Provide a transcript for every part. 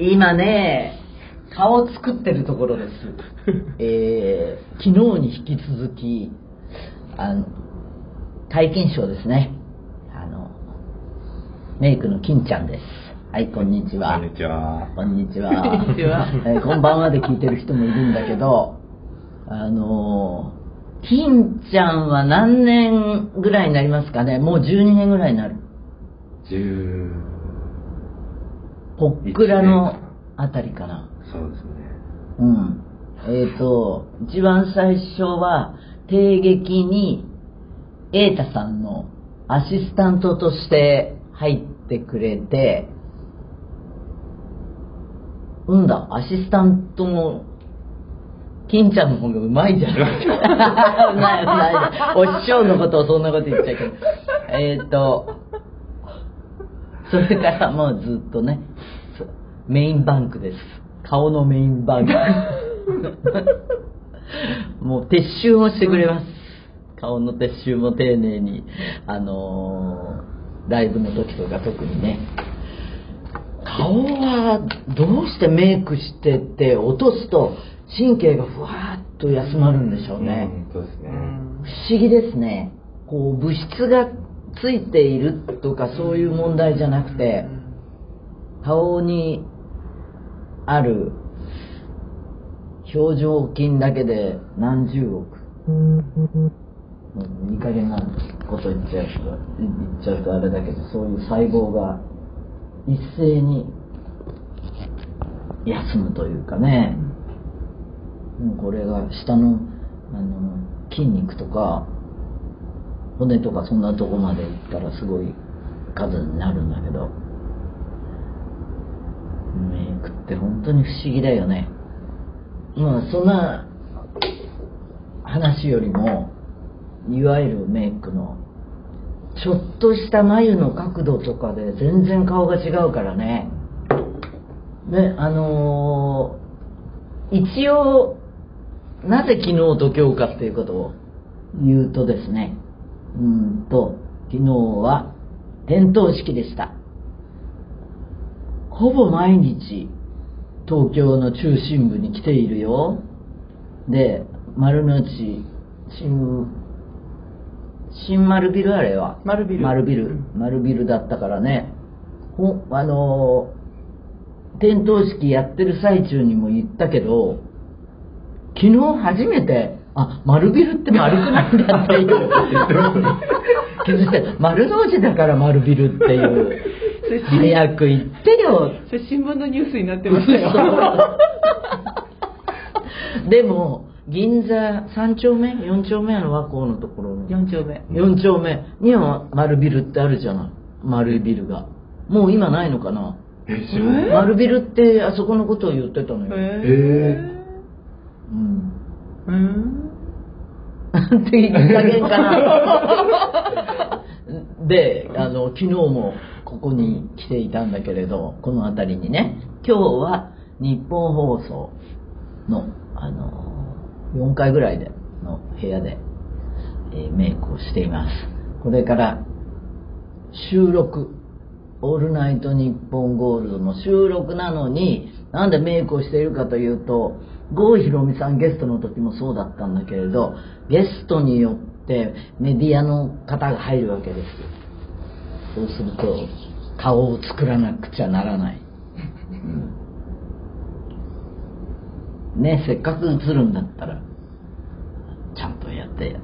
今ね、顔作ってるところです。えー、昨日に引き続き、あの、体験賞ですね。あの、メイクの金ちゃんです。はい、こんにちは。こんにちは。こんにちは。こん。えー、こんばんはで聞いてる人もいるんだけど、あのー、金ちゃんは何年ぐらいになりますかねもう12年ぐらいになる。ポックラのあたりかな。そうですね。うん。えっ、ー、と、一番最初は、帝劇に、瑛太さんのアシスタントとして入ってくれて、うんだ、アシスタントも、金ちゃんの方がうまいじゃん。うまい、うまい。お師匠のことをそんなこと言っちゃうけど。えっ、ー、と、それからもうずっとね、メインバンクです。顔のメインバンク。もう撤収もしてくれます。顔の撤収も丁寧に、あのーライブの時とか特にね。顔はどうしてメイクしてって落とすと神経がふわーっと休まるんでしょうね。うんそうですね。不思議ですねこう物質がついているとかそういう問題じゃなくて顔にある表情筋だけで何十億いい加減なこと言っちゃうと言っちゃうとあれだけどそういう細胞が一斉に休むというかね、もうこれが下のあの筋肉とか骨とかそんなとこまでいったらすごい数になるんだけど。メイクって本当に不思議だよね。まあそんな話よりもいわゆるメイクのちょっとした眉の角度とかで全然顔が違うからね。であのー一応なぜ昨日と今日かっていうことを言うとですねうーんと昨日は点灯式でした。ほぼ毎日東京の中心部に来ているよ。で丸の内新新丸ビルあれは？丸ビル。丸ビル。丸ビルだったからね。ほあのー点灯式やってる最中にも言ったけど昨日初めてあ丸ビルって丸くないんだっていう。気づいて丸の内だから丸ビルっていう。早く言ってよ。それ新聞のニュースになってましたよ。でも銀座3丁目？4丁目の和光のところの。4丁目。4丁目。には丸ビルってあるじゃない。丸いビルが。もう今ないのかな。え、知らない。丸ビルってあそこのことを言ってたのよ、へうん。えうん。っていい加減かなであの昨日もここに来ていたんだけれどこの辺りにね。今日は日本放送のあの4階ぐらいでの部屋で、えーメイクをしています。これから収録「オールナイトニッポンゴールド」の収録なのになんでメイクをしているかというと郷ひろみさんゲストの時もそうだったんだけれどゲストによってメディアの方が入るわけですそうすると顔を作らなくちゃならない、うん。ねせっかく映るんだったらちゃんとやってい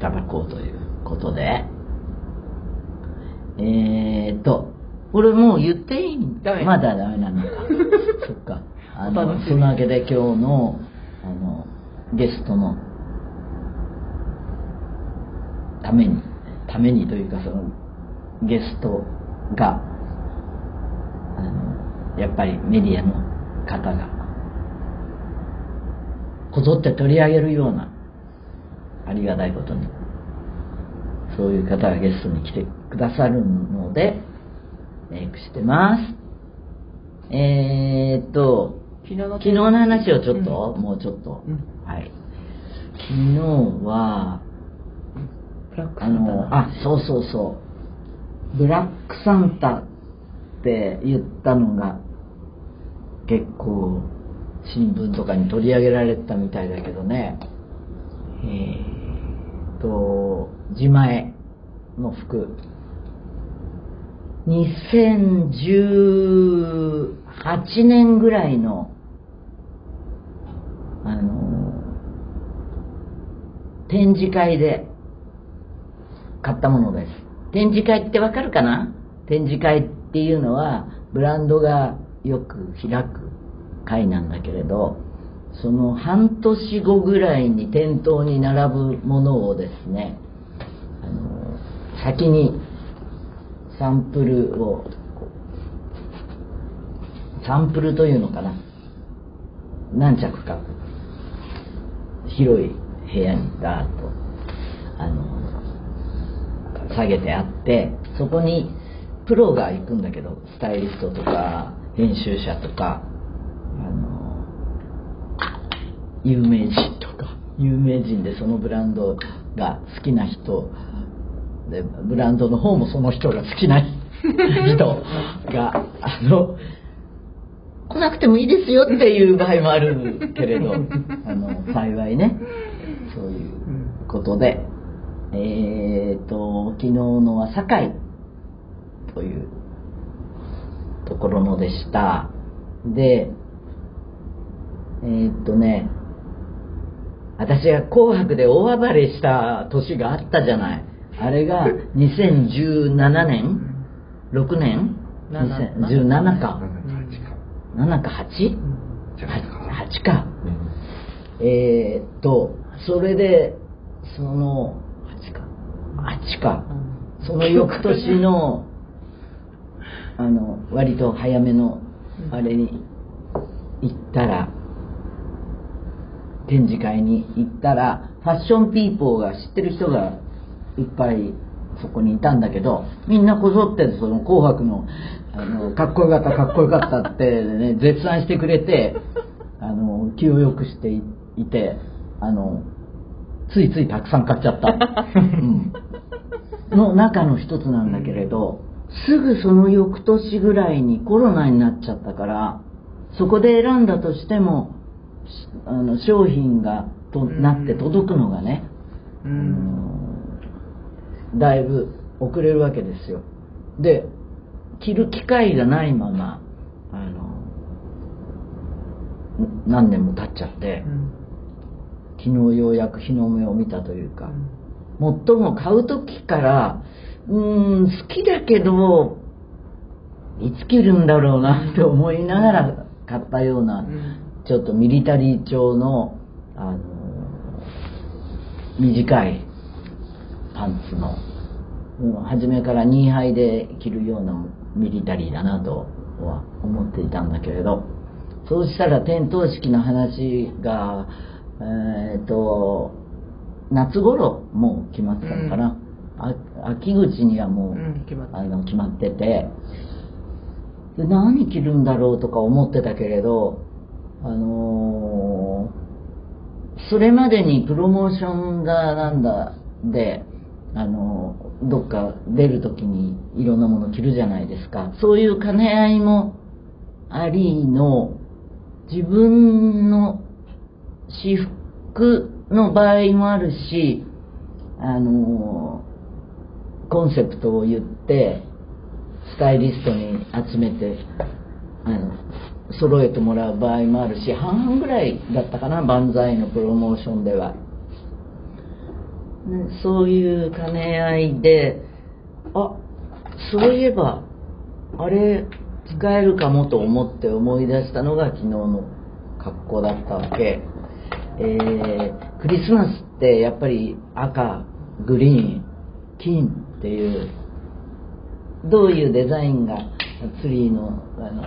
ただこうということで。えーっとこれもう言っていい？まだダメなのか。そっかあのそのわけで今日のあのゲストのためにためにというかそのゲストがあのやっぱりメディアの方がこぞって取り上げるようなありがたいことにそういう方がゲストに来てくださるのでメイクしてます。えー、っと昨日の昨日の話をちょっと、うん。もうちょっと、うん。はい。昨日はあのあそうそうそう。ブラックサンタって言ったのが結構新聞とかに取り上げられてたみたいだけどね。えー、と自前の服。2018年ぐらいのあの展示会で買ったものです。展示会ってわかるかな？展示会っていうのはブランドがよく開く会なんだけれどその半年後ぐらいに店頭に並ぶものをですねあの先にサンプルをサンプルというのかな？何着か。広い部屋にガーッとあの下げてあってそこにプロが行くんだけどスタイリストとか編集者とかあの有名人とか有名人でそのブランドが好きな人でブランドの方もその人が好きな人があの来なくてもいいですよっていう場合もあるけれど あの幸いね。そういうことで。えっ、と昨日のは堺というところのでした。でえっ、とね私が「紅白」で大暴れした年があったじゃない。あれが 2017年？6年？2017か7か 8? 8か。えー、っとそれでその8か。8か。その翌年の あの割と早めのあれに行ったら展示会に行ったらファッションピーポーが知ってる人がいっぱいそこにいたんだけどみんなこぞってその「紅白の」あのかっこよかったかっこよかったってね絶賛してくれてあの気を良くしていいてあのついついたくさん買っちゃった、うん、の中の一つなんだけれどすぐその翌年ぐらいにコロナになっちゃったからそこで選んだとしてもあの商品がとなって届くのがね、うあのだいぶ遅れるわけですよ。で着る機会がないままあのん何年も経っちゃって昨日ようやく日の目を見たというか最も買う時からうーん好きだけどいつ着るんだろうなって思いながら買ったようなちょっとミリタリー調の、あの短いパンツの、もう初めからニーハイで着るようなミリタリーだなとは思っていたんだけれど、そうしたら点灯式の話が、えっ、と、夏頃もう決まってたのかな。あ秋口にはもう、うん決まってあの決まってて、で何着るんだろうとか思ってたけれど、あのーそれまでにプロモーションだなんだで、あのーどっか出るときにいろんなもの着るじゃないですか。そういう兼ね合いもありの、自分の私服の場合もあるし、あのーコンセプトを言って、スタイリストに集めて、あの、揃えてもらう場合もあるし、半々ぐらいだったかな、万歳のプロモーションでは。そういう兼ね合いで、あ、そういえば、あれ、使えるかもと思って思い出したのが昨日の格好だったわけ。えー、クリスマスってやっぱり赤、グリーン、金っていう、どういうデザインがツリーのあの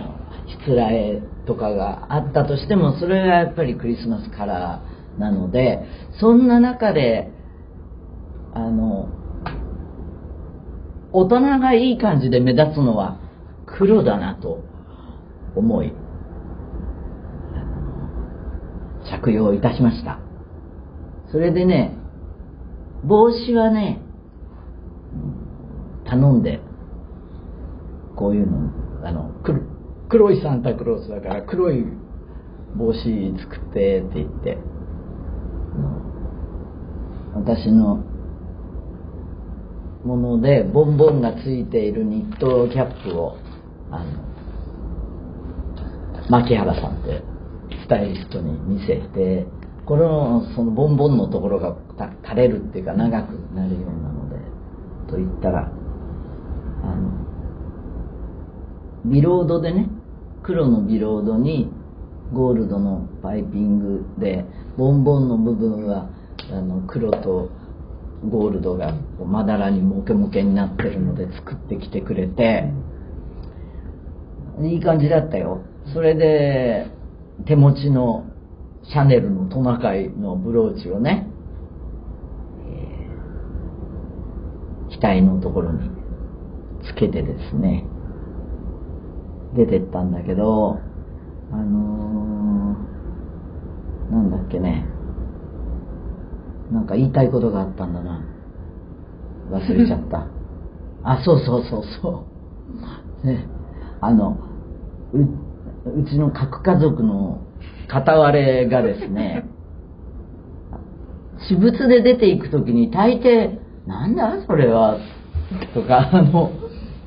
しつらえとかがあったとしてもそれがやっぱりクリスマスカラーなのでそんな中であの大人がいい感じで目立つのは黒だなと思い着用いたしました。それでね帽子はね頼んでこういうのあの黒いサンタクロースだから黒い帽子作ってって言って私のものでボンボンがついているニットキャップをあの牧原さんってスタイリストに見せてこれのそのボンボンのところが垂れるっていうか長くなるようなのでと言ったらあのビロードでね黒のビロードにゴールドのパイピングでボンボンの部分はあの黒とゴールドがこうまだらにモケモケになってるので作ってきてくれていい感じだったよ。それで手持ちのシャネルのトナカイのブローチをね、えー額のところにつけてですね出てったんだけどあのー、なんだっけねなんか言いたいことがあったんだな。忘れちゃった。あそうそうそうそう。ね。あのううちの核家族の片割れがですね 私物で出ていくときに大抵「なんだそれは」とかあの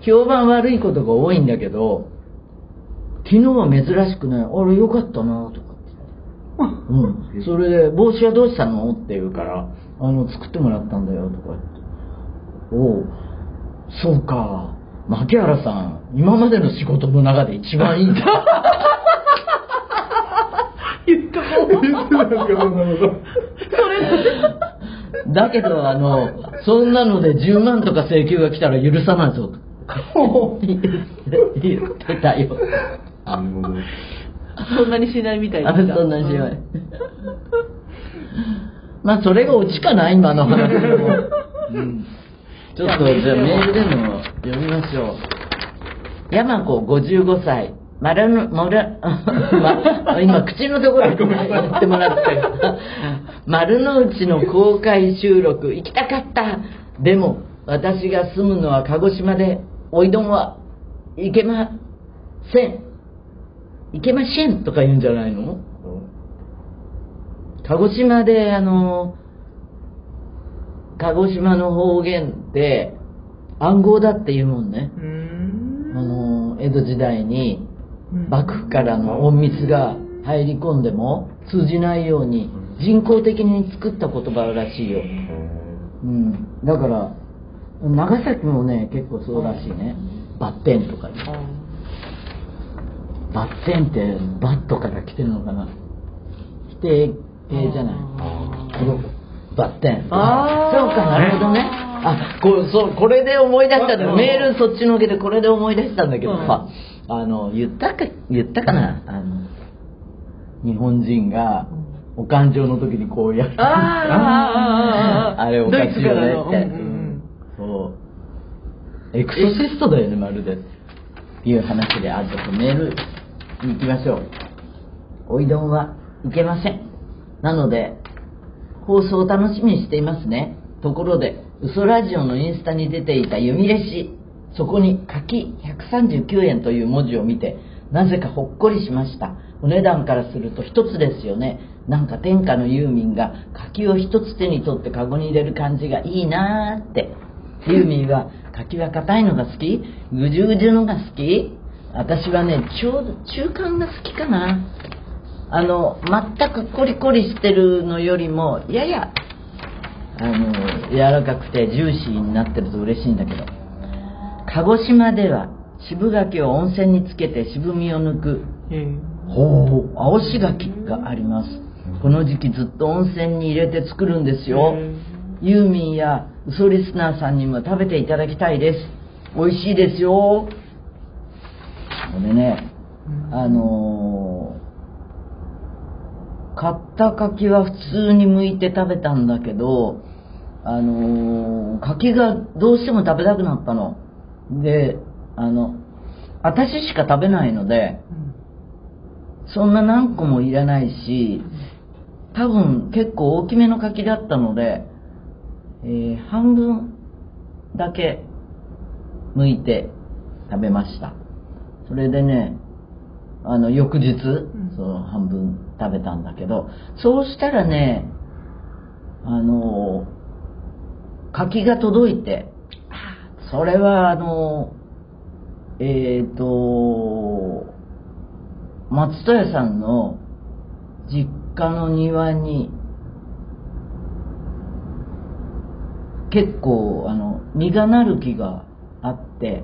評判悪いことが多いんだけど昨日は珍しくね「あれよかったな」とかうん、それで「帽子はどうしたの?」って言うから「あの作ってもらったんだよ」とか言って「おうそうか牧原さん今までの仕事の中で一番いいんだ」言ったもん。だけど、あの、そんなので10万とか請求が来たら許さないぞ。言って言ってたよ。なるほど。そんなにしないみたいあそんなにしない。まあ、それがオチかな、今の話でも。うんちょっと、じゃあメールでも読みましょう。山子55歳。丸の、もら、ま、今口のところにやってもらったよ。丸の内の公開収録行きたかった。でも、私が住むのは鹿児島で、おいどんは行けません。行けませんとか言うんじゃないの？鹿児島で、あの、鹿児島の方言で暗号だって言うもんね。ん。あの、江戸時代にうん幕府からの隠密が入り込んでも通じないように人工的に作った言葉らしいよ。うん。だから、長崎もね、結構そうらしいね。バッテンとか言うあバッテンってバットから来てるのかな？否定形じゃない。バッテン。あーそうかなるほどね。あこそうこれで思い出したんだうん。メールそっちのけでこれで思い出したんだけどさ、あの言ったか言ったかな？あの日本人がお勘定の時にこうやる。あー あれおかしいよねって、うんうん。そう。エクソシストだよねまるで。っていう話であちょっとメールに行きましょう。おいどんはいけません。なので放送を楽しみにしていますね。ところで嘘ラジオのインスタに出ていた読みレシそこに柿139円という文字を見てなぜかほっこりしました。お値段からすると一つですよね。なんか天下のユーミンが柿を一つ手に取ってカゴに入れる感じがいいなーって。ユーミンは柿は硬いのが好き？ぐじゅぐじゅのが好き？私はねちょうど中間が好きかな。あの全くコリコリしてるのよりもややあの柔らかくてジューシーになってると嬉しいんだけど。鹿児島では渋柿を温泉につけて渋みを抜くほう青し柿があります。この時期ずっと温泉に入れて作るんですよ。ユーミンや嘘リスナーさんにも食べていただきたいです。美味しいですよこれね。あのー買った柿は普通に剥いて食べたんだけどあのー柿がどうしても食べたくなったの。であの私しか食べないのでそんな何個もいらないし多分結構大きめの柿だったので、えー半分だけ剥いて食べましたそれでねあの、翌日、ん。その半分食べたんだけど、そうしたらね、あの、柿が届いて、それはあの、えっ、と、松任谷さんの実家の庭に結構あの実がなる木があって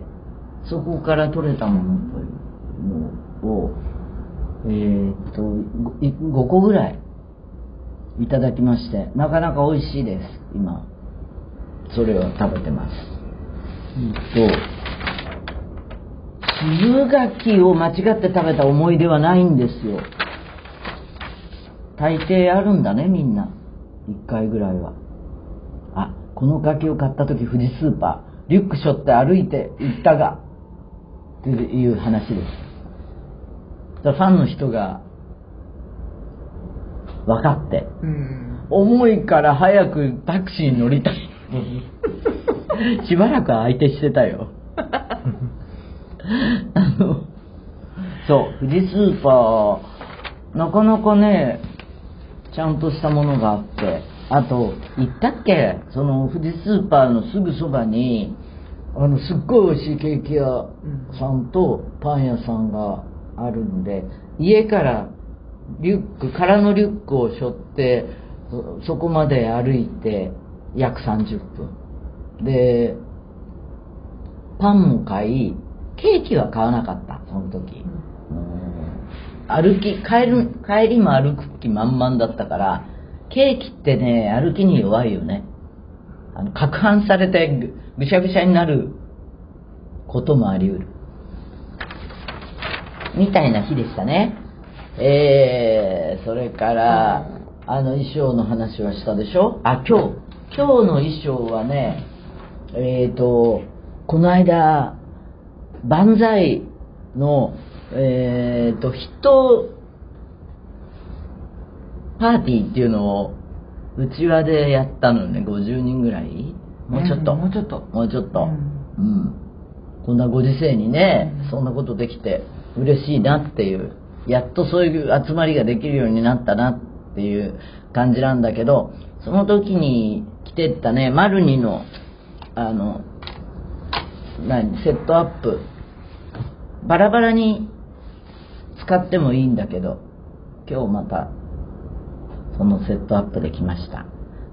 そこから取れたものというのをえーっと 5, 個ぐらいいただきましてなかなか美味しいです今。それを食べてます。うん。と鈴柿を間違って食べた思い出はないんですよ。大抵あるんだねみんな。1回ぐらいは。あこの柿を買った時富士スーパーリュック背負って歩いて行ったがっていう話です。だファンの人が分かってうん。重いから早くタクシーに乗りたい。しばらく相手してたよ。あのそう富士スーパーなかなかねちゃんとしたものがあって。あと行ったっけ？その富士スーパーのすぐそばにあのすっごい美味しいケーキ屋さんとパン屋さんがあるんで家からリュック空のリュックを背負ってそこまで歩いて約30分。でパンも買いケーキは買わなかったその時、歩き帰る帰りも歩く気満々だったからケーキってね歩きに弱いよね。あの攪拌されてぐぐしゃぐしゃになることもあり得る。みたいな日でしたね。えー、それからあの衣装の話はしたでしょ？あ今日。今日の衣装はねえーとこの間万歳のえーと人パーティーっていうのをうちわでやったのね50人ぐらい？もうちょっと、うんもうちょっと。もうちょっと。ううん。ん、こんなご時世にね、うんそんなことできて嬉しいなっていうやっとそういう集まりができるようになったなっていう感じなんだけどその時に着てったねマルニのあの何セットアップ。バラバラに使ってもいいんだけど今日またそのセットアップできました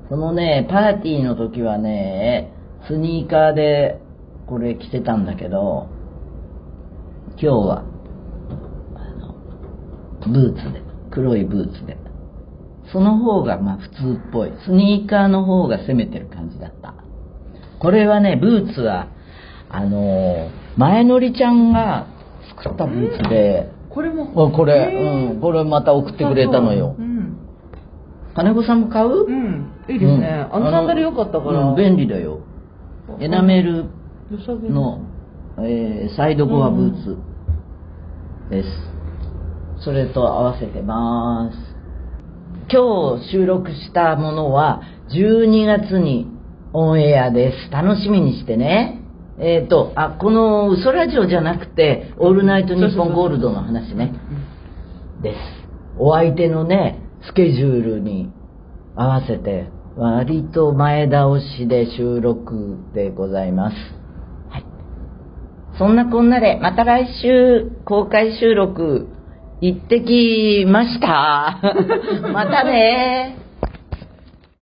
そのねパーティーの時はねスニーカーでこれ着てたんだけど今日はあのブーツで黒いブーツでその方がまあ普通っぽいスニーカーの方が攻めてる感じだったこれはねブーツはあの前のりちゃんが作ったブーツで、これも。あこれ、うん、これまた送ってくれたのよう。ん。金子さんも買う、うん。いいですね。うんあのサンダル良かったから。うん便利だよ。エナメルの、えーサイドゴアブーツです。それと合わせてます。今日収録したものは12月にオンエアです。楽しみにしてね。えっ、と、あ、この嘘ラジオじゃなくて、オールナイトニッポンゴールドの話ね。です。お相手のね、スケジュールに合わせて、割と前倒しで収録でございます。はい。そんなこんなで、また来週公開収録行ってきました。またね